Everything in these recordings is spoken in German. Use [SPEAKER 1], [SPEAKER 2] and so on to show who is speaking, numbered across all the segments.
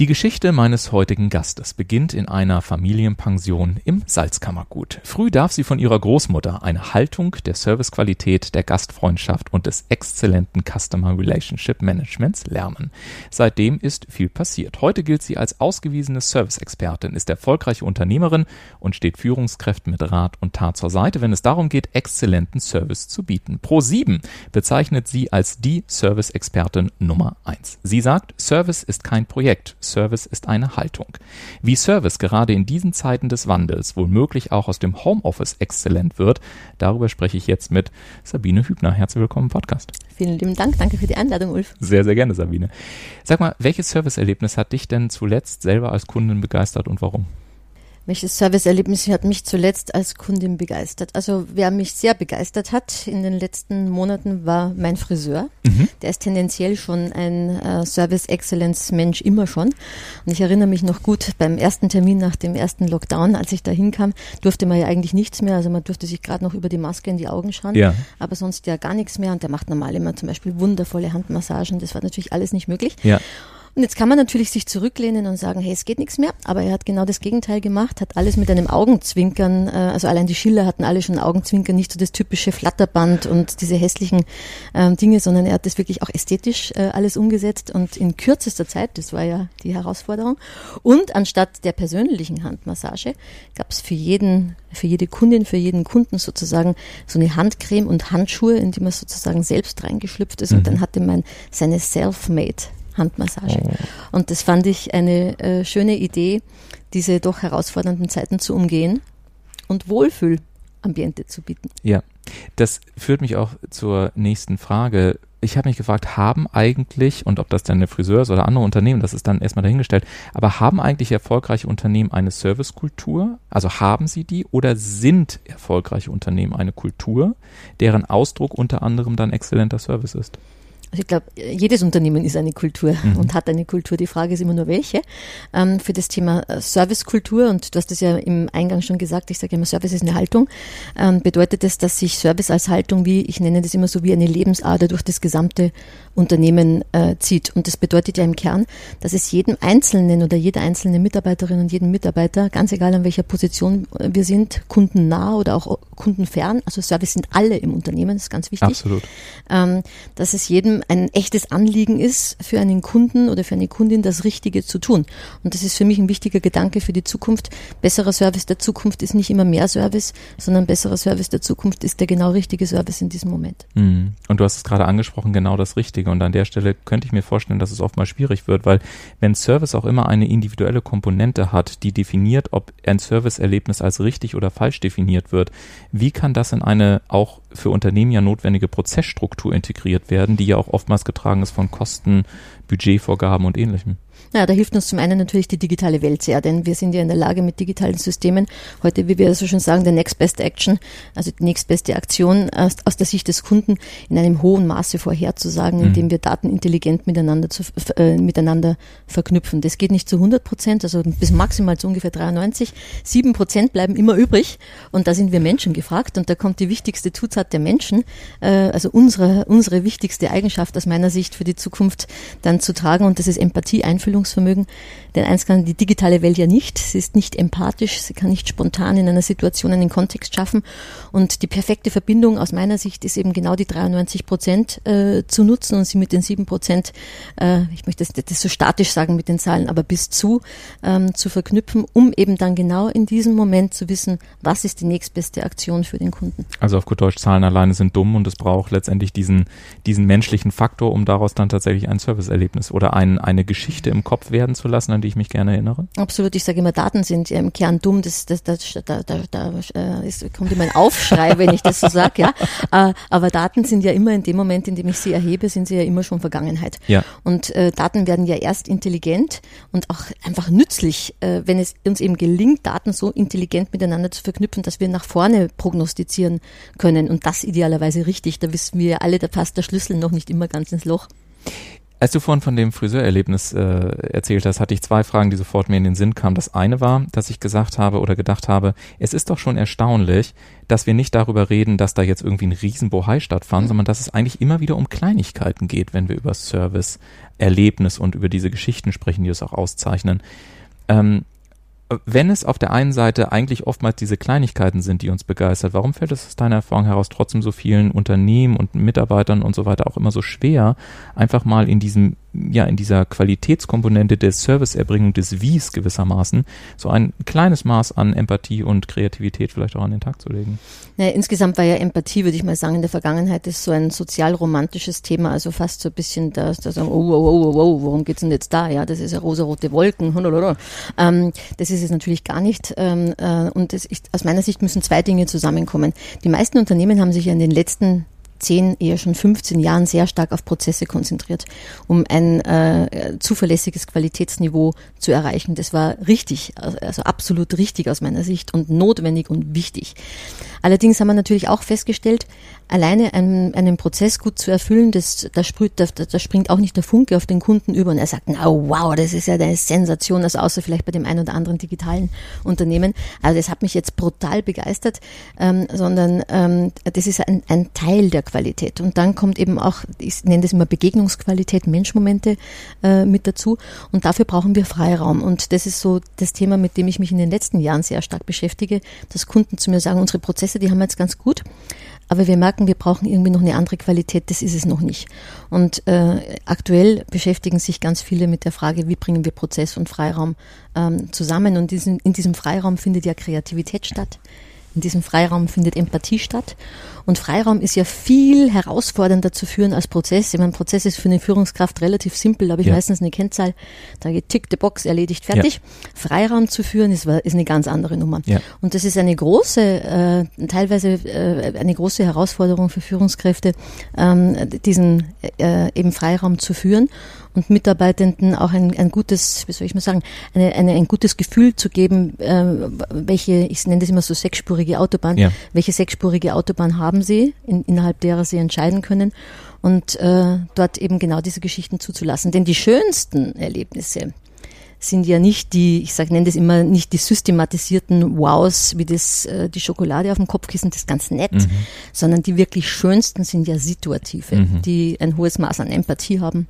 [SPEAKER 1] Die Geschichte meines heutigen Gastes beginnt in einer Familienpension im Salzkammergut. Früh darf sie von ihrer Großmutter eine Haltung der Servicequalität, der Gastfreundschaft und des exzellenten Customer Relationship Managements lernen. Seitdem ist viel passiert. Heute gilt sie als ausgewiesene Service-Expertin, ist erfolgreiche Unternehmerin und steht Führungskräften mit Rat und Tat zur Seite, wenn es darum geht, exzellenten Service zu bieten. Pro 7 bezeichnet sie als die Service-Expertin Nummer 1. Sie sagt, Service ist kein Projekt. Service ist eine Haltung. Wie Service gerade in diesen Zeiten des Wandels womöglich auch aus dem Homeoffice exzellent wird, darüber spreche ich jetzt mit Sabine Hübner. Herzlich willkommen im Podcast.
[SPEAKER 2] Vielen lieben Dank. Danke für die Einladung, Ulf.
[SPEAKER 1] Sehr, sehr gerne, Sabine. Sag mal, welches Serviceerlebnis hat dich denn zuletzt selber als Kundin begeistert und warum?
[SPEAKER 2] Welches Serviceerlebnis hat mich zuletzt als Kundin begeistert? Also wer mich sehr begeistert hat in den letzten Monaten war mein Friseur. Mhm. Der ist tendenziell schon ein äh, Service Excellence Mensch immer schon. Und ich erinnere mich noch gut beim ersten Termin nach dem ersten Lockdown, als ich da hinkam, durfte man ja eigentlich nichts mehr. Also man durfte sich gerade noch über die Maske in die Augen schauen, ja. aber sonst ja gar nichts mehr. Und der macht normal immer zum Beispiel wundervolle Handmassagen. Das war natürlich alles nicht möglich. Ja. Und jetzt kann man natürlich sich zurücklehnen und sagen, hey, es geht nichts mehr. Aber er hat genau das Gegenteil gemacht, hat alles mit einem Augenzwinkern, äh, also allein die Schiller hatten alle schon Augenzwinkern, nicht so das typische Flatterband und diese hässlichen ähm, Dinge, sondern er hat das wirklich auch ästhetisch äh, alles umgesetzt und in kürzester Zeit, das war ja die Herausforderung. Und anstatt der persönlichen Handmassage gab es für jeden, für jede Kundin, für jeden Kunden sozusagen so eine Handcreme und Handschuhe, in die man sozusagen selbst reingeschlüpft ist. Mhm. Und dann hatte man seine Self-Made Handmassage. Und das fand ich eine äh, schöne Idee, diese doch herausfordernden Zeiten zu umgehen und Wohlfühlambiente zu bieten.
[SPEAKER 1] Ja, das führt mich auch zur nächsten Frage. Ich habe mich gefragt, haben eigentlich, und ob das dann eine Friseur ist oder andere Unternehmen, das ist dann erstmal dahingestellt, aber haben eigentlich erfolgreiche Unternehmen eine Servicekultur? Also haben sie die oder sind erfolgreiche Unternehmen eine Kultur, deren Ausdruck unter anderem dann exzellenter Service ist?
[SPEAKER 2] Also ich glaube, jedes Unternehmen ist eine Kultur mhm. und hat eine Kultur. Die Frage ist immer nur welche. Ähm, für das Thema äh, Servicekultur, und du hast es ja im Eingang schon gesagt, ich sage immer, Service ist eine Haltung, ähm, bedeutet es, dass sich Service als Haltung, wie ich nenne das immer so, wie eine Lebensader durch das gesamte Unternehmen äh, zieht. Und das bedeutet ja im Kern, dass es jedem Einzelnen oder jeder einzelne Mitarbeiterin und jedem Mitarbeiter, ganz egal an welcher Position wir sind, kundennah oder auch kundenfern, also Service sind alle im Unternehmen, das ist ganz wichtig.
[SPEAKER 1] Absolut.
[SPEAKER 2] Ähm, dass es jedem ein echtes Anliegen ist, für einen Kunden oder für eine Kundin das Richtige zu tun. Und das ist für mich ein wichtiger Gedanke für die Zukunft. Besserer Service der Zukunft ist nicht immer mehr Service, sondern besserer Service der Zukunft ist der genau richtige Service in diesem Moment.
[SPEAKER 1] Mhm. Und du hast es gerade angesprochen, genau das Richtige. Und an der Stelle könnte ich mir vorstellen, dass es oft mal schwierig wird, weil wenn Service auch immer eine individuelle Komponente hat, die definiert, ob ein Serviceerlebnis als richtig oder falsch definiert wird, wie kann das in eine auch für Unternehmen ja notwendige Prozessstruktur integriert werden, die ja auch oftmals getragen ist von Kosten, Budgetvorgaben und ähnlichem.
[SPEAKER 2] Ja, da hilft uns zum einen natürlich die digitale Welt sehr, denn wir sind ja in der Lage mit digitalen Systemen heute, wie wir so schon sagen, der Next Best Action, also die nächstbeste Aktion aus, aus der Sicht des Kunden in einem hohen Maße vorherzusagen, mhm. indem wir Daten intelligent miteinander, zu, äh, miteinander verknüpfen. Das geht nicht zu 100 Prozent, also bis maximal zu ungefähr 93. Sieben Prozent bleiben immer übrig und da sind wir Menschen gefragt und da kommt die wichtigste Zutat der Menschen, äh, also unsere, unsere wichtigste Eigenschaft aus meiner Sicht für die Zukunft dann zu tragen und das ist Empathie, Einfühlsamkeit Einfühlungsvermögen. Denn eins kann die digitale Welt ja nicht. Sie ist nicht empathisch, sie kann nicht spontan in einer Situation einen Kontext schaffen. Und die perfekte Verbindung aus meiner Sicht ist eben genau die 93 Prozent äh, zu nutzen und sie mit den sieben Prozent, äh, ich möchte das, das so statisch sagen mit den Zahlen, aber bis zu ähm, zu verknüpfen, um eben dann genau in diesem Moment zu wissen, was ist die nächstbeste Aktion für den Kunden.
[SPEAKER 1] Also auf gut Deutsch, Zahlen alleine sind dumm und es braucht letztendlich diesen, diesen menschlichen Faktor, um daraus dann tatsächlich ein Serviceerlebnis oder ein, eine Geschichte im Kopf werden zu lassen, an die ich mich gerne erinnere?
[SPEAKER 2] Absolut, ich sage immer, Daten sind ja im Kern dumm, das, das, das, da, da, da äh, ist, kommt immer ein Aufschrei, wenn ich das so sage, ja. Äh, aber Daten sind ja immer in dem Moment, in dem ich sie erhebe, sind sie ja immer schon Vergangenheit.
[SPEAKER 1] Ja.
[SPEAKER 2] Und äh, Daten werden ja erst intelligent und auch einfach nützlich, äh, wenn es uns eben gelingt, Daten so intelligent miteinander zu verknüpfen, dass wir nach vorne prognostizieren können und das idealerweise richtig. Da wissen wir alle, da passt der Schlüssel noch nicht immer ganz ins Loch.
[SPEAKER 1] Als du vorhin von dem Friseurerlebnis äh, erzählt hast, hatte ich zwei Fragen, die sofort mir in den Sinn kamen. Das eine war, dass ich gesagt habe oder gedacht habe, es ist doch schon erstaunlich, dass wir nicht darüber reden, dass da jetzt irgendwie ein Riesenbohai stattfand, mhm. sondern dass es eigentlich immer wieder um Kleinigkeiten geht, wenn wir über Service, Erlebnis und über diese Geschichten sprechen, die es auch auszeichnen. Ähm, wenn es auf der einen Seite eigentlich oftmals diese Kleinigkeiten sind, die uns begeistert, warum fällt es aus deiner Erfahrung heraus trotzdem so vielen Unternehmen und Mitarbeitern und so weiter auch immer so schwer, einfach mal in diesem ja in dieser Qualitätskomponente der Serviceerbringung des Wies gewissermaßen so ein kleines Maß an Empathie und Kreativität vielleicht auch an den Tag zu legen.
[SPEAKER 2] Naja, insgesamt war ja Empathie, würde ich mal sagen, in der Vergangenheit ist so ein sozialromantisches Thema, also fast so ein bisschen da, da sagen, oh, oh, oh, oh, oh, worum geht's denn jetzt da? Ja, das ist ja rosarote Wolken. Ähm, das ist es natürlich gar nicht. Ähm, äh, und das ist, aus meiner Sicht müssen zwei Dinge zusammenkommen. Die meisten Unternehmen haben sich ja in den letzten 10, eher schon 15 Jahren sehr stark auf Prozesse konzentriert, um ein äh, zuverlässiges Qualitätsniveau zu erreichen. Das war richtig, also absolut richtig aus meiner Sicht und notwendig und wichtig. Allerdings haben wir natürlich auch festgestellt, alleine einen, einen Prozess gut zu erfüllen, das, da, sprüht, da, da springt auch nicht der Funke auf den Kunden über und er sagt, oh wow, das ist ja eine Sensation, also außer vielleicht bei dem einen oder anderen digitalen Unternehmen. Also das hat mich jetzt brutal begeistert, ähm, sondern ähm, das ist ein, ein Teil der Qualität. Und dann kommt eben auch, ich nenne das immer Begegnungsqualität, Menschmomente äh, mit dazu. Und dafür brauchen wir Freiraum. Und das ist so das Thema, mit dem ich mich in den letzten Jahren sehr stark beschäftige, dass Kunden zu mir sagen, unsere Prozesse, die haben wir jetzt ganz gut, aber wir merken, wir brauchen irgendwie noch eine andere Qualität, das ist es noch nicht. Und äh, aktuell beschäftigen sich ganz viele mit der Frage, wie bringen wir Prozess und Freiraum ähm, zusammen. Und diesen, in diesem Freiraum findet ja Kreativität statt. In diesem Freiraum findet Empathie statt. Und Freiraum ist ja viel herausfordernder zu führen als Prozess. Ich meine, Prozess ist für eine Führungskraft relativ simpel, da habe ich ja. meistens eine Kennzahl, da geht tick, the box, erledigt, fertig. Ja. Freiraum zu führen ist, ist eine ganz andere Nummer. Ja. Und das ist eine große, äh, teilweise äh, eine große Herausforderung für Führungskräfte, ähm, diesen äh, eben Freiraum zu führen und Mitarbeitenden auch ein, ein gutes, wie soll ich mal sagen, eine, eine, ein gutes Gefühl zu geben, äh, welche, ich nenne das immer so sechsspurige Autobahn, ja. welche sechsspurige Autobahn haben sie, in, innerhalb derer sie entscheiden können und äh, dort eben genau diese Geschichten zuzulassen. Denn die schönsten Erlebnisse, sind ja nicht die, ich sage, nenne das immer nicht die systematisierten Wows, wie das äh, die Schokolade auf dem Kopfkissen, das ist ganz nett, mhm. sondern die wirklich schönsten sind ja situative, mhm. die ein hohes Maß an Empathie haben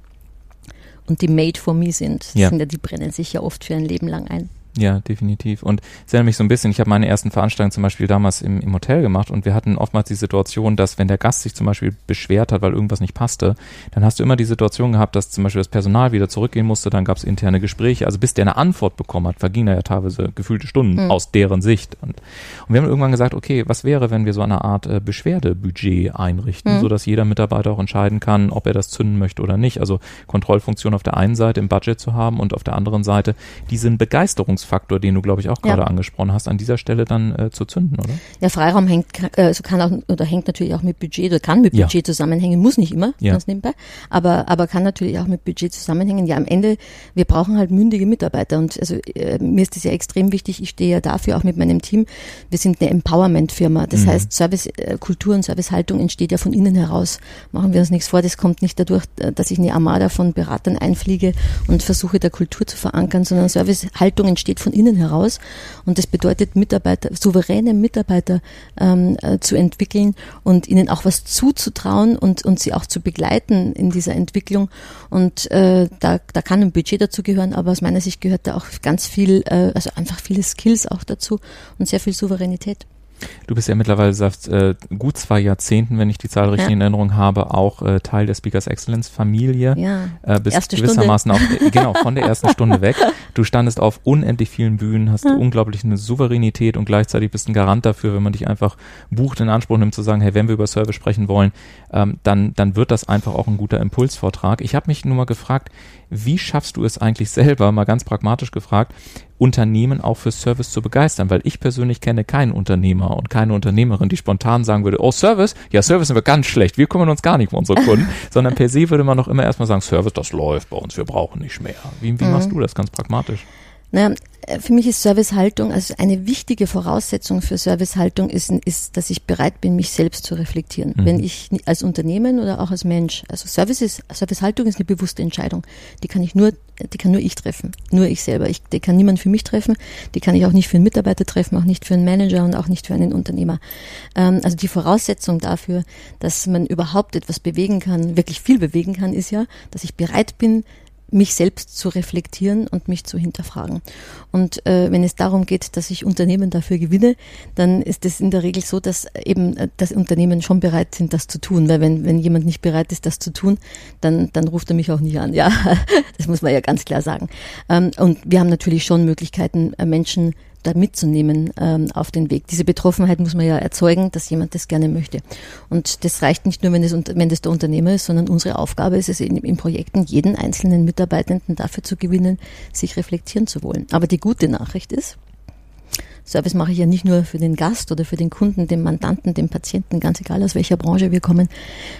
[SPEAKER 2] und die made for me sind. Ja. sind ja, die brennen sich ja oft für ein Leben lang ein.
[SPEAKER 1] Ja, definitiv. Und es erinnert mich so ein bisschen, ich habe meine ersten Veranstaltungen zum Beispiel damals im, im Hotel gemacht und wir hatten oftmals die Situation, dass wenn der Gast sich zum Beispiel beschwert hat, weil irgendwas nicht passte, dann hast du immer die Situation gehabt, dass zum Beispiel das Personal wieder zurückgehen musste, dann gab es interne Gespräche. Also bis der eine Antwort bekommen hat, vergingen da ja teilweise gefühlte Stunden mhm. aus deren Sicht. Und, und, wir haben irgendwann gesagt, okay, was wäre, wenn wir so eine Art äh, Beschwerdebudget einrichten, mhm. sodass jeder Mitarbeiter auch entscheiden kann, ob er das zünden möchte oder nicht. Also Kontrollfunktion auf der einen Seite im Budget zu haben und auf der anderen Seite diesen Begeisterungs Wirkungsfaktor, den du, glaube ich, auch gerade ja. angesprochen hast, an dieser Stelle dann äh, zu zünden, oder?
[SPEAKER 2] Ja, Freiraum hängt, äh, also kann auch, oder hängt natürlich auch mit Budget oder kann mit Budget ja. zusammenhängen, muss nicht immer, ja. ganz nebenbei, aber, aber kann natürlich auch mit Budget zusammenhängen. Ja, am Ende, wir brauchen halt mündige Mitarbeiter und also äh, mir ist das ja extrem wichtig, ich stehe ja dafür auch mit meinem Team, wir sind eine Empowerment-Firma, das mhm. heißt, Servicekultur äh, und Servicehaltung entsteht ja von innen heraus. Machen wir uns nichts vor, das kommt nicht dadurch, dass ich eine Armada von Beratern einfliege und versuche der Kultur zu verankern, sondern Servicehaltung entsteht entsteht von innen heraus. Und das bedeutet, Mitarbeiter, souveräne Mitarbeiter ähm, äh, zu entwickeln und ihnen auch was zuzutrauen und, und sie auch zu begleiten in dieser Entwicklung. Und äh, da, da kann ein Budget dazu gehören, aber aus meiner Sicht gehört da auch ganz viel, äh, also einfach viele Skills auch dazu und sehr viel Souveränität.
[SPEAKER 1] Du bist ja mittlerweile seit äh, gut zwei Jahrzehnten, wenn ich die Zahl richtig ja. in Erinnerung habe, auch äh, Teil der Speakers Excellence Familie.
[SPEAKER 2] Ja.
[SPEAKER 1] Äh, bist Erste gewissermaßen Stunde. auch äh, genau von der ersten Stunde weg. Du standest auf unendlich vielen Bühnen, hast ja. unglaublich eine Souveränität und gleichzeitig bist ein Garant dafür, wenn man dich einfach bucht in Anspruch nimmt zu sagen, hey, wenn wir über Service sprechen wollen, ähm, dann dann wird das einfach auch ein guter Impulsvortrag. Ich habe mich nur mal gefragt, wie schaffst du es eigentlich selber, mal ganz pragmatisch gefragt, Unternehmen auch für Service zu begeistern? Weil ich persönlich kenne keinen Unternehmer und keine Unternehmerin, die spontan sagen würde, oh Service, ja Service sind wir ganz schlecht, wir kümmern uns gar nicht um unsere Kunden, sondern per se würde man noch immer erstmal sagen, Service, das läuft bei uns, wir brauchen nicht mehr. Wie, wie mhm. machst du das ganz pragmatisch?
[SPEAKER 2] Naja, äh, für mich ist Servicehaltung, also eine wichtige Voraussetzung für Servicehaltung ist, ist, dass ich bereit bin, mich selbst zu reflektieren. Mhm. Wenn ich als Unternehmen oder auch als Mensch, also Service ist, Servicehaltung ist eine bewusste Entscheidung. Die kann ich nur, die kann nur ich treffen. Nur ich selber. Ich, die kann niemand für mich treffen. Die kann ich auch nicht für einen Mitarbeiter treffen, auch nicht für einen Manager und auch nicht für einen Unternehmer. Ähm, also die Voraussetzung dafür, dass man überhaupt etwas bewegen kann, wirklich viel bewegen kann, ist ja, dass ich bereit bin, mich selbst zu reflektieren und mich zu hinterfragen. Und äh, wenn es darum geht, dass ich Unternehmen dafür gewinne, dann ist es in der Regel so, dass eben äh, das Unternehmen schon bereit sind, das zu tun. Weil wenn, wenn jemand nicht bereit ist, das zu tun, dann, dann ruft er mich auch nicht an. Ja, das muss man ja ganz klar sagen. Ähm, und wir haben natürlich schon Möglichkeiten, äh, Menschen da mitzunehmen ähm, auf den Weg. Diese Betroffenheit muss man ja erzeugen, dass jemand das gerne möchte. Und das reicht nicht nur, wenn das, wenn das der Unternehmer ist, sondern unsere Aufgabe ist es in, in Projekten, jeden einzelnen Mitarbeitenden dafür zu gewinnen, sich reflektieren zu wollen. Aber die gute Nachricht ist, Service mache ich ja nicht nur für den Gast oder für den Kunden, den Mandanten, den Patienten, ganz egal aus welcher Branche wir kommen,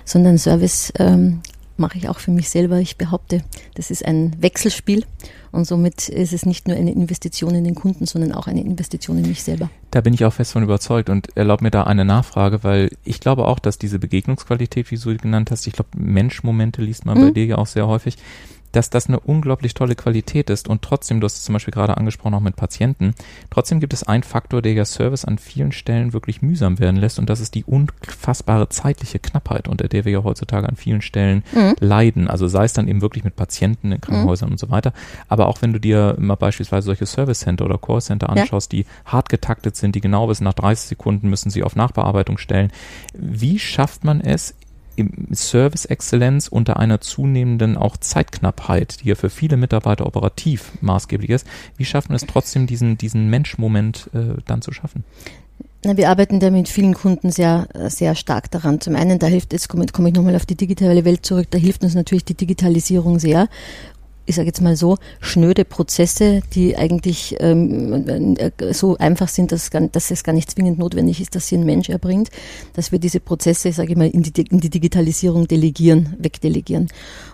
[SPEAKER 2] sondern Service ähm, mache ich auch für mich selber. Ich behaupte, das ist ein Wechselspiel und somit ist es nicht nur eine Investition in den Kunden, sondern auch eine Investition in mich selber.
[SPEAKER 1] Da bin ich auch fest von überzeugt und erlaub mir da eine Nachfrage, weil ich glaube auch, dass diese Begegnungsqualität, wie du sie genannt hast, ich glaube, Menschmomente liest man mhm. bei dir ja auch sehr häufig, dass das eine unglaublich tolle Qualität ist und trotzdem, du hast es zum Beispiel gerade angesprochen, auch mit Patienten, trotzdem gibt es einen Faktor, der ja Service an vielen Stellen wirklich mühsam werden lässt und das ist die unfassbare zeitliche Knappheit, unter der wir ja heutzutage an vielen Stellen mhm. leiden. Also sei es dann eben wirklich mit Patienten in Krankenhäusern mhm. und so weiter, aber auch wenn du dir mal beispielsweise solche Service Center oder Call Center anschaust, ja. die hart getaktet sind, die genau wissen, nach 30 Sekunden müssen sie auf Nachbearbeitung stellen. Wie schafft man es, Service-Exzellenz unter einer zunehmenden auch Zeitknappheit, die ja für viele Mitarbeiter operativ maßgeblich ist, wie schaffen wir es trotzdem, diesen, diesen Menschmoment äh, dann zu schaffen?
[SPEAKER 2] Wir arbeiten da mit vielen Kunden sehr, sehr stark daran. Zum einen, da hilft, jetzt komme, komme ich nochmal auf die digitale Welt zurück, da hilft uns natürlich die Digitalisierung sehr ich sage jetzt mal so, schnöde Prozesse, die eigentlich ähm, äh, so einfach sind, dass, dass es gar nicht zwingend notwendig ist, dass sie ein Mensch erbringt, dass wir diese Prozesse, sage ich mal, in die, in die Digitalisierung delegieren, wegdelegieren.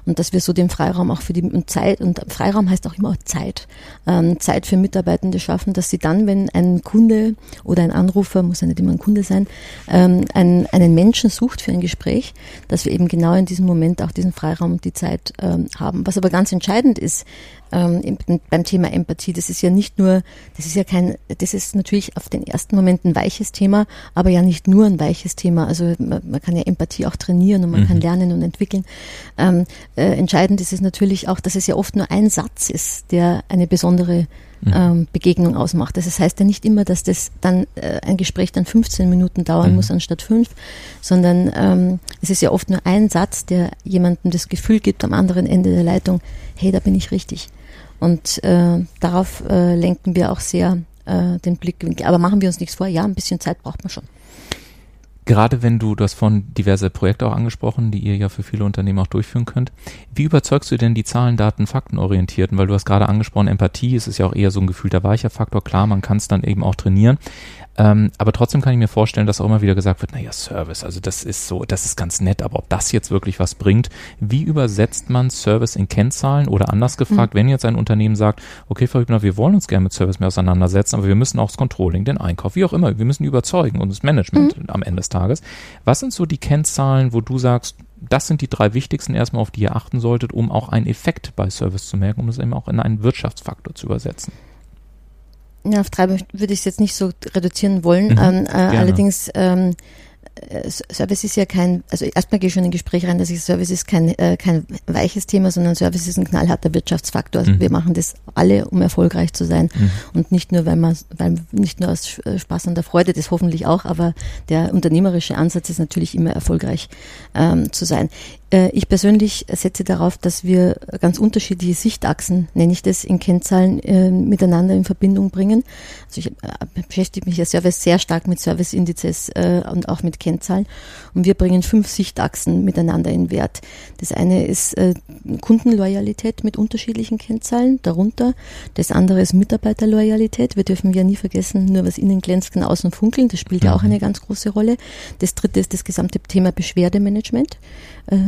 [SPEAKER 2] Und dass wir so den Freiraum auch für die und Zeit, und Freiraum heißt auch immer Zeit, ähm, Zeit für Mitarbeitende schaffen, dass sie dann, wenn ein Kunde oder ein Anrufer, muss ja nicht immer ein Kunde sein, ähm, einen, einen Menschen sucht für ein Gespräch, dass wir eben genau in diesem Moment auch diesen Freiraum und die Zeit ähm, haben. Was aber ganz entscheidend entscheidend ist ähm, beim Thema Empathie. Das ist ja nicht nur, das ist ja kein, das ist natürlich auf den ersten Moment ein weiches Thema, aber ja nicht nur ein weiches Thema. Also man, man kann ja Empathie auch trainieren und man mhm. kann lernen und entwickeln. Ähm, äh, entscheidend ist es natürlich auch, dass es ja oft nur ein Satz ist, der eine besondere. Ähm, Begegnung ausmacht. Das heißt ja nicht immer, dass das dann äh, ein Gespräch dann 15 Minuten dauern mhm. muss anstatt fünf, sondern ähm, es ist ja oft nur ein Satz, der jemandem das Gefühl gibt am anderen Ende der Leitung, hey, da bin ich richtig. Und äh, darauf äh, lenken wir auch sehr äh, den Blickwinkel. Aber machen wir uns nichts vor, ja, ein bisschen Zeit braucht man schon.
[SPEAKER 1] Gerade wenn du das von diverse Projekte auch angesprochen, die ihr ja für viele Unternehmen auch durchführen könnt. Wie überzeugst du denn die Zahlen, Daten, Fakten orientierten? Weil du hast gerade angesprochen, Empathie, es ist ja auch eher so ein gefühlter weicher Faktor. Klar, man kann es dann eben auch trainieren. Ähm, aber trotzdem kann ich mir vorstellen, dass auch immer wieder gesagt wird, naja, Service, also das ist so, das ist ganz nett, aber ob das jetzt wirklich was bringt, wie übersetzt man Service in Kennzahlen oder anders gefragt, mhm. wenn jetzt ein Unternehmen sagt, okay, Frau Hübner, wir wollen uns gerne mit Service mehr auseinandersetzen, aber wir müssen auch das Controlling, den Einkauf, wie auch immer, wir müssen überzeugen und das Management mhm. am Ende des Tages. Was sind so die Kennzahlen, wo du sagst, das sind die drei wichtigsten erstmal, auf die ihr achten solltet, um auch einen Effekt bei Service zu merken, um es eben auch in einen Wirtschaftsfaktor zu übersetzen?
[SPEAKER 2] Ja, auf drei würde ich es jetzt nicht so reduzieren wollen. Mhm, ähm, äh, allerdings ähm, äh, Service ist ja kein, also erstmal gehe ich schon in ein Gespräch rein, dass ich Service ist kein, äh, kein weiches Thema, sondern Service ist ein knallharter Wirtschaftsfaktor. Also mhm. Wir machen das alle, um erfolgreich zu sein mhm. und nicht nur, weil man, weil nicht nur aus äh, Spaß und der Freude, das hoffentlich auch, aber der unternehmerische Ansatz ist natürlich immer erfolgreich ähm, zu sein. Äh, ich persönlich setze darauf, dass wir ganz unterschiedliche Sichtachsen, nenne ich das, in Kennzahlen äh, miteinander in Verbindung bringen. Also ich äh, beschäftige mich ja Service sehr stark mit Serviceindizes äh, und auch mit Kennzahlen. Und wir bringen fünf Sichtachsen miteinander in Wert. Das eine ist äh, Kundenloyalität mit unterschiedlichen Kennzahlen, darunter. Das andere ist Mitarbeiterloyalität. Wir dürfen ja nie vergessen, nur was innen glänzt, kann außen funkeln. Das spielt ja auch mhm. eine ganz große Rolle. Das dritte ist das gesamte Thema Beschwerdemanagement.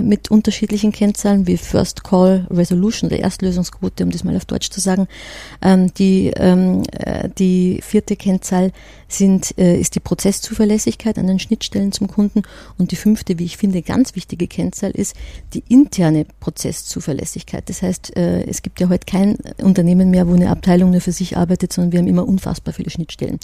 [SPEAKER 2] Mit unterschiedlichen Kennzahlen wie First Call Resolution, der Erstlösungsquote, um das mal auf Deutsch zu sagen. Ähm, die, ähm, äh, die vierte Kennzahl sind, äh, ist die Prozesszuverlässigkeit an den Schnittstellen zum Kunden und die fünfte, wie ich finde, ganz wichtige Kennzahl ist die interne Prozesszuverlässigkeit. Das heißt, äh, es gibt ja heute kein Unternehmen mehr, wo eine Abteilung nur für sich arbeitet, sondern wir haben immer unfassbar viele Schnittstellen.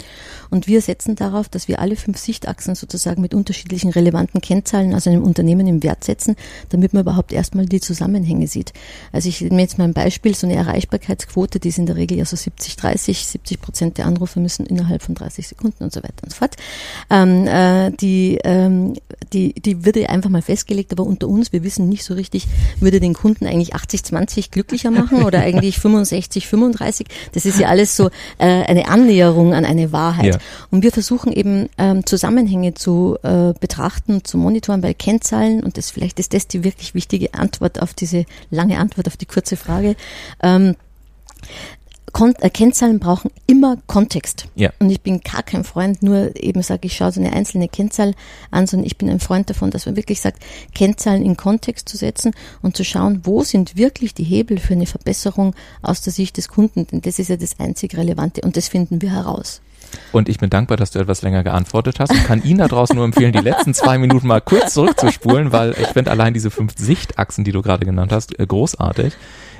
[SPEAKER 2] Und wir setzen darauf, dass wir alle fünf Sichtachsen sozusagen mit unterschiedlichen relevanten Kennzahlen aus einem Unternehmen im Wert setzen, damit man überhaupt erstmal die Zusammenhänge sieht. Also ich nehme jetzt mal ein Beispiel, so eine Erreichbarkeitsquote, die ist in der Regel ja so 70, 30, 70 Prozent der Anrufe müssen innerhalb von 30 Sekunden und so weiter und so fort. Ähm, äh, die, ähm, die, die würde einfach mal festgelegt, aber unter uns, wir wissen nicht so richtig, würde den Kunden eigentlich 80, 20 glücklicher machen oder eigentlich 65, 35. Das ist ja alles so äh, eine Annäherung an eine Wahrheit. Ja. Und wir versuchen eben ähm, Zusammenhänge zu äh, betrachten, zu monitoren bei Kennzahlen und das vielleicht ist das die wirklich wichtige Antwort auf diese lange Antwort auf die kurze Frage. Ähm, Kon äh, Kennzahlen brauchen immer Kontext. Ja. Und ich bin gar kein Freund, nur eben sage ich, schaue so eine einzelne Kennzahl an, sondern ich bin ein Freund davon, dass man wirklich sagt, Kennzahlen in Kontext zu setzen und zu schauen, wo sind wirklich die Hebel für eine Verbesserung aus der Sicht des Kunden. Denn das ist ja das einzig Relevante und das finden wir heraus.
[SPEAKER 1] Und ich bin dankbar, dass du etwas länger geantwortet hast und kann Ihnen da draußen nur empfehlen, die letzten zwei Minuten mal kurz zurückzuspulen, weil ich finde allein diese fünf Sichtachsen, die du gerade genannt hast, äh, großartig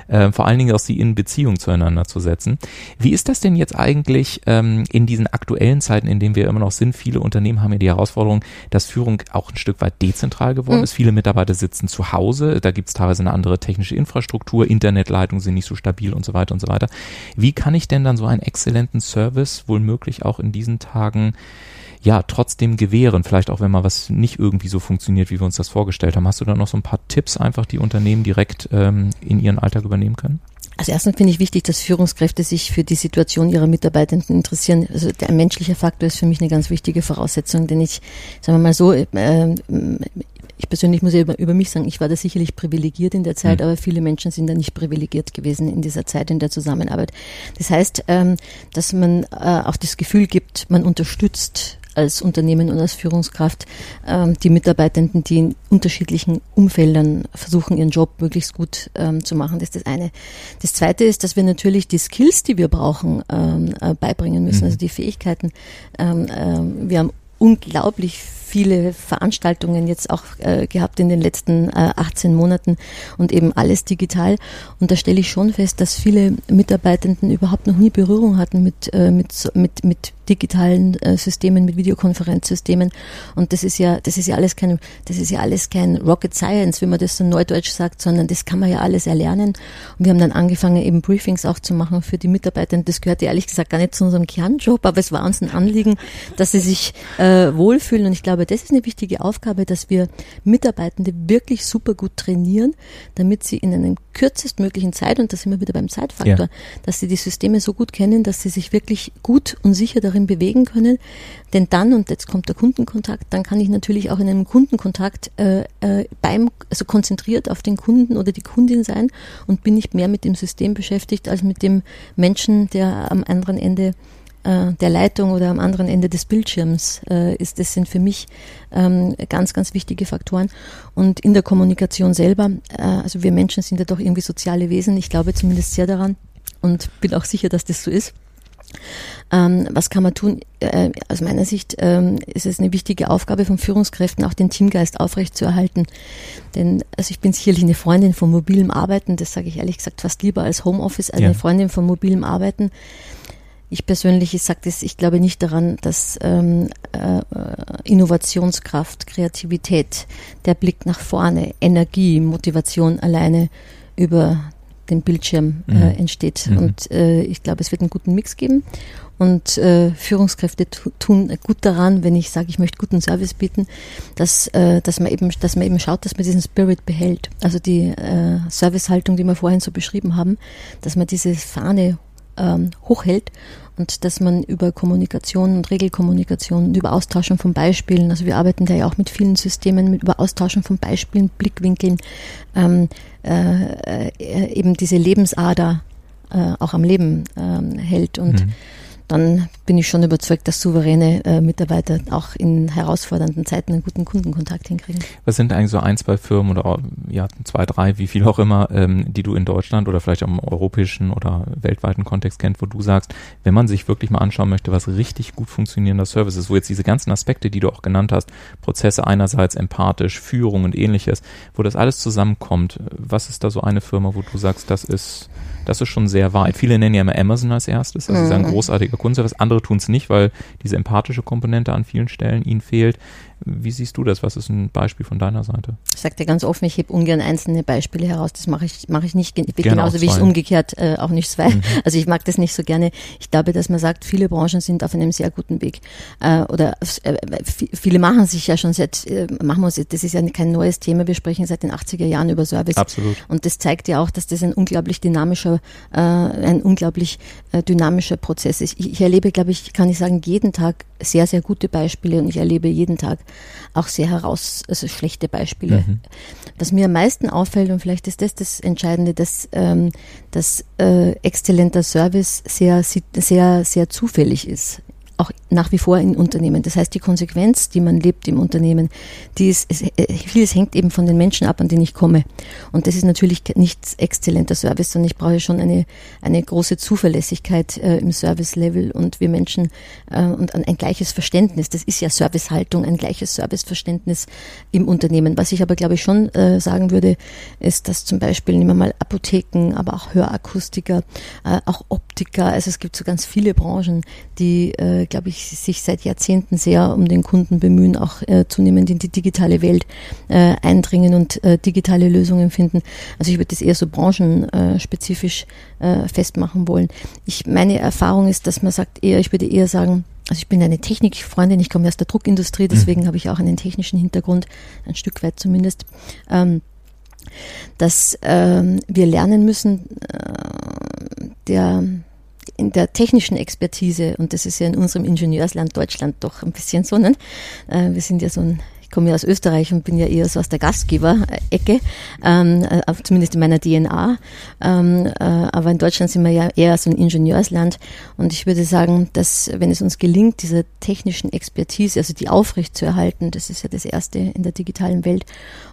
[SPEAKER 1] äh, vor allen Dingen auch sie in Beziehung zueinander zu setzen. Wie ist das denn jetzt eigentlich ähm, in diesen aktuellen Zeiten, in denen wir immer noch sind? Viele Unternehmen haben ja die Herausforderung, dass Führung auch ein Stück weit dezentral geworden mhm. ist. Viele Mitarbeiter sitzen zu Hause, da gibt es teilweise eine andere technische Infrastruktur, Internetleitungen sind nicht so stabil und so weiter und so weiter. Wie kann ich denn dann so einen exzellenten Service wohl möglich auch in diesen Tagen ja trotzdem gewähren? Vielleicht auch, wenn mal was nicht irgendwie so funktioniert, wie wir uns das vorgestellt haben. Hast du da noch so ein paar Tipps einfach, die Unternehmen direkt ähm, in ihren Alltag übernehmen können?
[SPEAKER 2] Also erstens finde ich wichtig, dass Führungskräfte sich für die Situation ihrer Mitarbeitenden interessieren. Also der menschliche Faktor ist für mich eine ganz wichtige Voraussetzung, denn ich, sagen wir mal so, äh, ich persönlich muss ja über, über, mich sagen, ich war da sicherlich privilegiert in der Zeit, mhm. aber viele Menschen sind da nicht privilegiert gewesen in dieser Zeit in der Zusammenarbeit. Das heißt, ähm, dass man äh, auch das Gefühl gibt, man unterstützt als Unternehmen und als Führungskraft ähm, die Mitarbeitenden, die in unterschiedlichen Umfeldern versuchen, ihren Job möglichst gut ähm, zu machen. Das ist das eine. Das zweite ist, dass wir natürlich die Skills, die wir brauchen, ähm, äh, beibringen müssen, mhm. also die Fähigkeiten. Ähm, äh, wir haben unglaublich viele Veranstaltungen jetzt auch äh, gehabt in den letzten äh, 18 Monaten und eben alles digital. Und da stelle ich schon fest, dass viele Mitarbeitenden überhaupt noch nie Berührung hatten mit, äh, mit, mit, mit digitalen äh, Systemen, mit Videokonferenzsystemen. Und das ist ja, das ist ja alles kein, das ist ja alles kein Rocket Science, wie man das so neudeutsch sagt, sondern das kann man ja alles erlernen. Und wir haben dann angefangen, eben Briefings auch zu machen für die Mitarbeiter. Und das gehört ja ehrlich gesagt gar nicht zu unserem Kernjob, aber es war uns ein Anliegen, dass sie sich äh, wohlfühlen. Und ich glaube, das ist eine wichtige Aufgabe, dass wir Mitarbeitende wirklich super gut trainieren, damit sie in einer kürzestmöglichen Zeit, und da sind wir wieder beim Zeitfaktor, ja. dass sie die Systeme so gut kennen, dass sie sich wirklich gut und sicher darin darin bewegen können. Denn dann, und jetzt kommt der Kundenkontakt, dann kann ich natürlich auch in einem Kundenkontakt äh, äh, beim, also konzentriert auf den Kunden oder die Kundin sein und bin nicht mehr mit dem System beschäftigt als mit dem Menschen, der am anderen Ende äh, der Leitung oder am anderen Ende des Bildschirms äh, ist. Das sind für mich ähm, ganz, ganz wichtige Faktoren. Und in der Kommunikation selber, also wir Menschen sind ja doch irgendwie soziale Wesen. Ich glaube zumindest sehr daran und bin auch sicher, dass das so ist. Ähm, was kann man tun? Äh, aus meiner Sicht ähm, ist es eine wichtige Aufgabe von Führungskräften, auch den Teamgeist aufrechtzuerhalten. Denn also ich bin sicherlich eine Freundin von mobilem Arbeiten, das sage ich ehrlich gesagt fast lieber als Homeoffice, als ja. eine Freundin von mobilem Arbeiten. ich persönlich, ich sage das, ich glaube nicht daran, dass ähm, äh, Innovationskraft, Kreativität, der Blick nach vorne, Energie, Motivation alleine über den Bildschirm äh, mhm. entsteht. Mhm. Und äh, ich glaube, es wird einen guten Mix geben. Und äh, Führungskräfte tun gut daran, wenn ich sage, ich möchte guten Service bieten, dass, äh, dass, man eben, dass man eben schaut, dass man diesen Spirit behält. Also die äh, Servicehaltung, die wir vorhin so beschrieben haben, dass man diese Fahne ähm, hochhält und dass man über Kommunikation und Regelkommunikation und über Austauschen von Beispielen, also wir arbeiten da ja auch mit vielen Systemen, mit über Austauschen von Beispielen, Blickwinkeln, ähm, äh, äh, eben diese Lebensader äh, auch am Leben ähm, hält und mhm dann bin ich schon überzeugt, dass souveräne äh, Mitarbeiter auch in herausfordernden Zeiten einen guten Kundenkontakt hinkriegen.
[SPEAKER 1] Was sind eigentlich so ein, zwei Firmen oder ja, zwei, drei, wie viel auch immer, ähm, die du in Deutschland oder vielleicht auch im europäischen oder weltweiten Kontext kennt, wo du sagst, wenn man sich wirklich mal anschauen möchte, was richtig gut funktionierender Service ist, wo jetzt diese ganzen Aspekte, die du auch genannt hast, Prozesse einerseits empathisch, Führung und ähnliches, wo das alles zusammenkommt, was ist da so eine Firma, wo du sagst, das ist das ist schon sehr weit. Viele nennen ja immer Amazon als erstes, also mhm. sie sagen großartiger Kundenservice. Andere tun es nicht, weil diese empathische Komponente an vielen Stellen ihnen fehlt. Wie siehst du das? Was ist ein Beispiel von deiner Seite?
[SPEAKER 2] Ich sage dir ganz offen, ich hebe ungern einzelne Beispiele heraus. Das mache ich, mache ich nicht, genauso wie ich es umgekehrt äh, auch nicht zwei. Mhm. Also ich mag das nicht so gerne. Ich glaube, dass man sagt, viele Branchen sind auf einem sehr guten Weg. Äh, oder äh, viele machen sich ja schon seit, äh, machen wir uns, das ist ja kein neues Thema. Wir sprechen seit den 80er Jahren über Service.
[SPEAKER 1] Absolut.
[SPEAKER 2] Und das zeigt ja auch, dass das ein unglaublich dynamischer, äh, ein unglaublich äh, dynamischer Prozess ist. Ich, ich erlebe, glaube ich, kann ich sagen, jeden Tag sehr, sehr gute Beispiele und ich erlebe jeden Tag auch sehr heraus, also schlechte Beispiele. Mhm. Was mir am meisten auffällt, und vielleicht ist das das Entscheidende, dass, ähm, dass äh, exzellenter Service sehr, sehr, sehr zufällig ist auch nach wie vor in Unternehmen. Das heißt, die Konsequenz, die man lebt im Unternehmen, die ist, es, äh, vieles hängt eben von den Menschen ab, an denen ich komme. Und das ist natürlich nicht exzellenter Service, sondern ich brauche schon eine, eine große Zuverlässigkeit äh, im Service-Level und wir Menschen äh, und ein, ein gleiches Verständnis. Das ist ja Servicehaltung, ein gleiches Serviceverständnis im Unternehmen. Was ich aber, glaube ich, schon äh, sagen würde, ist, dass zum Beispiel, nehmen wir mal Apotheken, aber auch Hörakustiker, äh, auch Optiker, also es gibt so ganz viele Branchen, die äh, glaube ich, sich seit Jahrzehnten sehr um den Kunden bemühen, auch äh, zunehmend in die digitale Welt äh, eindringen und äh, digitale Lösungen finden. Also ich würde das eher so branchenspezifisch äh, festmachen wollen. Ich, meine Erfahrung ist, dass man sagt eher, ich würde eher sagen, also ich bin eine Technikfreundin, ich komme aus der Druckindustrie, deswegen mhm. habe ich auch einen technischen Hintergrund, ein Stück weit zumindest. Ähm, dass ähm, wir lernen müssen, äh, der in der technischen Expertise, und das ist ja in unserem Ingenieursland Deutschland doch ein bisschen so, ne? Äh, wir sind ja so ein komme ja aus Österreich und bin ja eher so aus der Gastgeber-Ecke, ähm, äh, zumindest in meiner DNA. Ähm, äh, aber in Deutschland sind wir ja eher so ein Ingenieursland. Und ich würde sagen, dass wenn es uns gelingt, diese technischen Expertise, also die aufrechtzuerhalten, das ist ja das Erste in der digitalen Welt.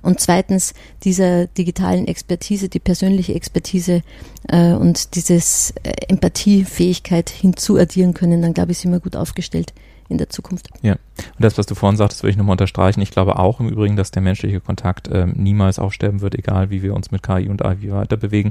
[SPEAKER 2] Und zweitens dieser digitalen Expertise, die persönliche Expertise äh, und dieses äh, Empathiefähigkeit hinzuaddieren können, dann glaube ich, sind wir gut aufgestellt in der Zukunft.
[SPEAKER 1] Ja, und das, was du vorhin sagtest, will ich nochmal unterstreichen. Ich glaube auch im Übrigen, dass der menschliche Kontakt äh, niemals aussterben wird, egal wie wir uns mit KI und AI weiter bewegen.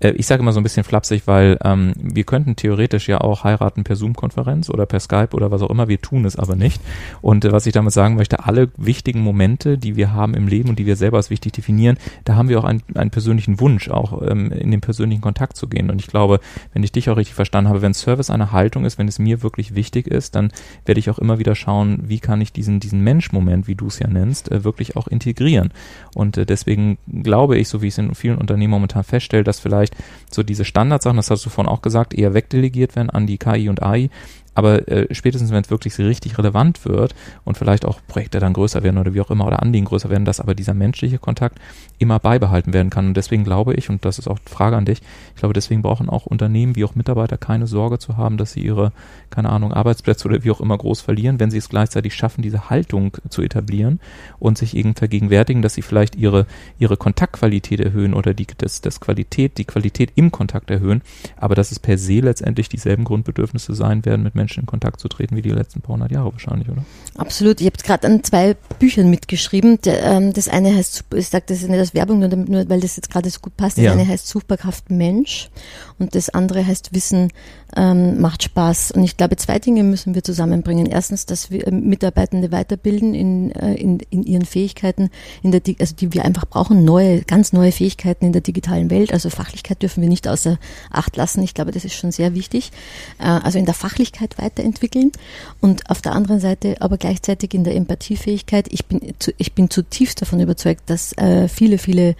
[SPEAKER 1] Äh, ich sage immer so ein bisschen flapsig, weil ähm, wir könnten theoretisch ja auch heiraten per Zoom-Konferenz oder per Skype oder was auch immer. Wir tun es aber nicht. Und äh, was ich damit sagen möchte, alle wichtigen Momente, die wir haben im Leben und die wir selber als wichtig definieren, da haben wir auch einen, einen persönlichen Wunsch, auch ähm, in den persönlichen Kontakt zu gehen. Und ich glaube, wenn ich dich auch richtig verstanden habe, wenn Service eine Haltung ist, wenn es mir wirklich wichtig ist, dann werde ich auch immer wieder schauen, wie kann ich diesen, diesen Mensch-Moment, wie du es ja nennst, äh, wirklich auch integrieren. Und äh, deswegen glaube ich, so wie ich es in vielen Unternehmen momentan feststelle, dass vielleicht so diese Standardsachen, das hast du vorhin auch gesagt, eher wegdelegiert werden an die KI und AI, aber äh, spätestens, wenn es wirklich richtig relevant wird und vielleicht auch Projekte dann größer werden oder wie auch immer oder Anliegen größer werden, dass aber dieser menschliche Kontakt immer beibehalten werden kann. Und deswegen glaube ich, und das ist auch Frage an dich, ich glaube, deswegen brauchen auch Unternehmen wie auch Mitarbeiter keine Sorge zu haben, dass sie ihre, keine Ahnung, Arbeitsplätze oder wie auch immer groß verlieren, wenn sie es gleichzeitig schaffen, diese Haltung zu etablieren und sich eben vergegenwärtigen, dass sie vielleicht ihre, ihre Kontaktqualität erhöhen oder die, das, das Qualität, die Qualität im Kontakt erhöhen, aber dass es per se letztendlich dieselben Grundbedürfnisse sein werden mit Menschen, Menschen in Kontakt zu treten wie die letzten paar hundert Jahre wahrscheinlich, oder?
[SPEAKER 2] Absolut. Ich habe gerade an zwei Büchern mitgeschrieben. Ähm, das eine heißt, ich sage das nicht als Werbung, nur, nur weil das jetzt gerade so gut passt. Das ja. eine heißt Suchbarkraft Mensch und das andere heißt Wissen ähm, macht Spaß. Und ich glaube, zwei Dinge müssen wir zusammenbringen. Erstens, dass wir Mitarbeitende weiterbilden in, äh, in, in ihren Fähigkeiten, in der, also die wir einfach brauchen, neue, ganz neue Fähigkeiten in der digitalen Welt. Also Fachlichkeit dürfen wir nicht außer Acht lassen. Ich glaube, das ist schon sehr wichtig. Äh, also in der Fachlichkeit weiterentwickeln und auf der anderen Seite aber gleichzeitig in der Empathiefähigkeit. Ich bin, ich bin zutiefst davon überzeugt, dass äh, viele, viele,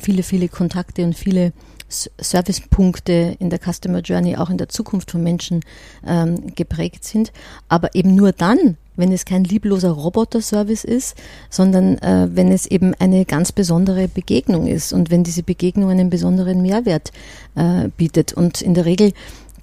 [SPEAKER 2] viele, viele Kontakte und viele Servicepunkte in der Customer Journey auch in der Zukunft von Menschen ähm, geprägt sind, aber eben nur dann, wenn es kein liebloser Roboter-Service ist, sondern äh, wenn es eben eine ganz besondere Begegnung ist und wenn diese Begegnung einen besonderen Mehrwert äh, bietet. Und in der Regel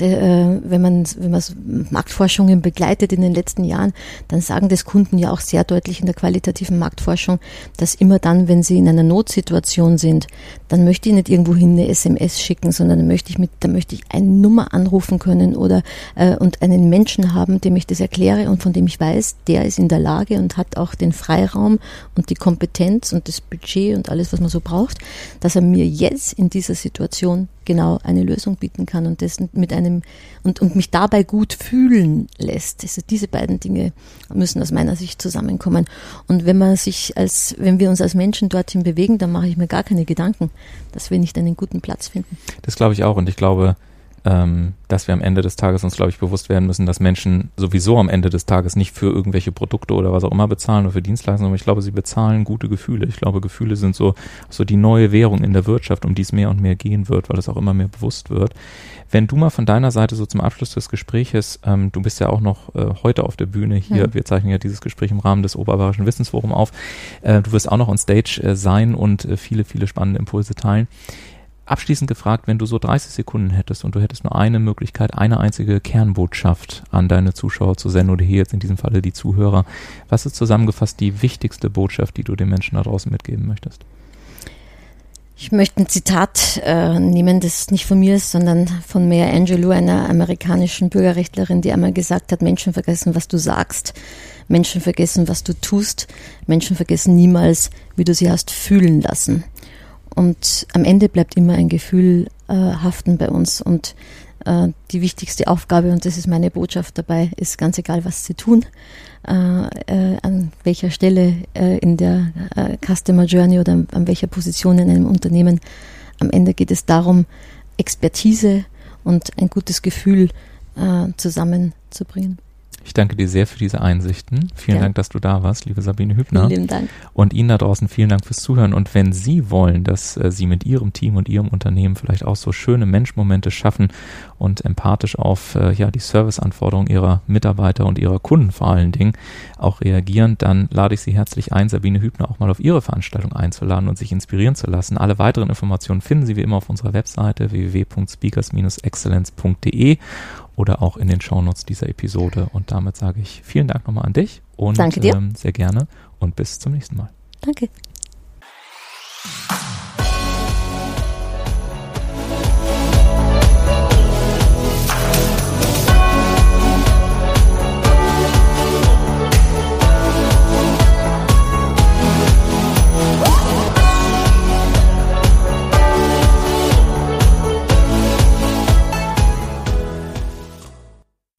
[SPEAKER 2] äh, wenn man, wenn man Marktforschungen begleitet in den letzten Jahren, dann sagen das Kunden ja auch sehr deutlich in der qualitativen Marktforschung, dass immer dann, wenn sie in einer Notsituation sind, dann möchte ich nicht irgendwohin eine SMS schicken, sondern dann möchte ich mit, dann möchte ich eine Nummer anrufen können oder äh, und einen Menschen haben, dem ich das erkläre und von dem ich weiß, der ist in der Lage und hat auch den Freiraum und die Kompetenz und das Budget und alles, was man so braucht, dass er mir jetzt in dieser Situation genau eine Lösung bieten kann und das mit einem und, und mich dabei gut fühlen lässt. Also diese beiden Dinge müssen aus meiner Sicht zusammenkommen. Und wenn man sich als, wenn wir uns als Menschen dorthin bewegen, dann mache ich mir gar keine Gedanken, dass wir nicht einen guten Platz finden.
[SPEAKER 1] Das glaube ich auch und ich glaube, ähm, dass wir am Ende des Tages uns, glaube ich, bewusst werden müssen, dass Menschen sowieso am Ende des Tages nicht für irgendwelche Produkte oder was auch immer bezahlen oder für Dienstleistungen, aber ich glaube, sie bezahlen gute Gefühle. Ich glaube, Gefühle sind so, so die neue Währung in der Wirtschaft, um die es mehr und mehr gehen wird, weil es auch immer mehr bewusst wird. Wenn du mal von deiner Seite so zum Abschluss des Gespräches, ähm, du bist ja auch noch äh, heute auf der Bühne hier, mhm. wir zeichnen ja dieses Gespräch im Rahmen des Oberbayerischen Wissensforums auf, äh, du wirst auch noch on Stage äh, sein und äh, viele, viele spannende Impulse teilen abschließend gefragt, wenn du so 30 Sekunden hättest und du hättest nur eine Möglichkeit, eine einzige Kernbotschaft an deine Zuschauer zu senden oder hier jetzt in diesem Falle die Zuhörer, was ist zusammengefasst die wichtigste Botschaft, die du den Menschen da draußen mitgeben möchtest?
[SPEAKER 2] Ich möchte ein Zitat äh, nehmen, das nicht von mir ist, sondern von Maya Angelou, einer amerikanischen Bürgerrechtlerin, die einmal gesagt hat, Menschen vergessen, was du sagst, Menschen vergessen, was du tust, Menschen vergessen niemals, wie du sie hast fühlen lassen. Und am Ende bleibt immer ein Gefühl äh, haften bei uns. Und äh, die wichtigste Aufgabe, und das ist meine Botschaft dabei, ist ganz egal, was sie tun, äh, äh an welcher Stelle äh, in der äh, Customer Journey oder an, an welcher Position in einem Unternehmen. Am Ende geht es darum, Expertise und ein gutes Gefühl zusammenzubringen.
[SPEAKER 1] Ich danke dir sehr für diese Einsichten. Vielen ja. Dank, dass du da warst, liebe Sabine Hübner.
[SPEAKER 2] Vielen Dank.
[SPEAKER 1] Und Ihnen da draußen vielen Dank fürs Zuhören. Und wenn Sie wollen, dass äh, Sie mit Ihrem Team und Ihrem Unternehmen vielleicht auch so schöne Menschmomente schaffen und empathisch auf äh, ja, die Serviceanforderungen Ihrer Mitarbeiter und Ihrer Kunden vor allen Dingen auch reagieren, dann lade ich Sie herzlich ein, Sabine Hübner auch mal auf Ihre Veranstaltung einzuladen und sich inspirieren zu lassen. Alle weiteren Informationen finden Sie wie immer auf unserer Webseite www.speakers-excellence.de oder auch in den Shownotes dieser Episode. Und damit sage ich vielen Dank nochmal an dich und.
[SPEAKER 2] Ähm,
[SPEAKER 1] sehr gerne und bis zum nächsten Mal.
[SPEAKER 2] Danke.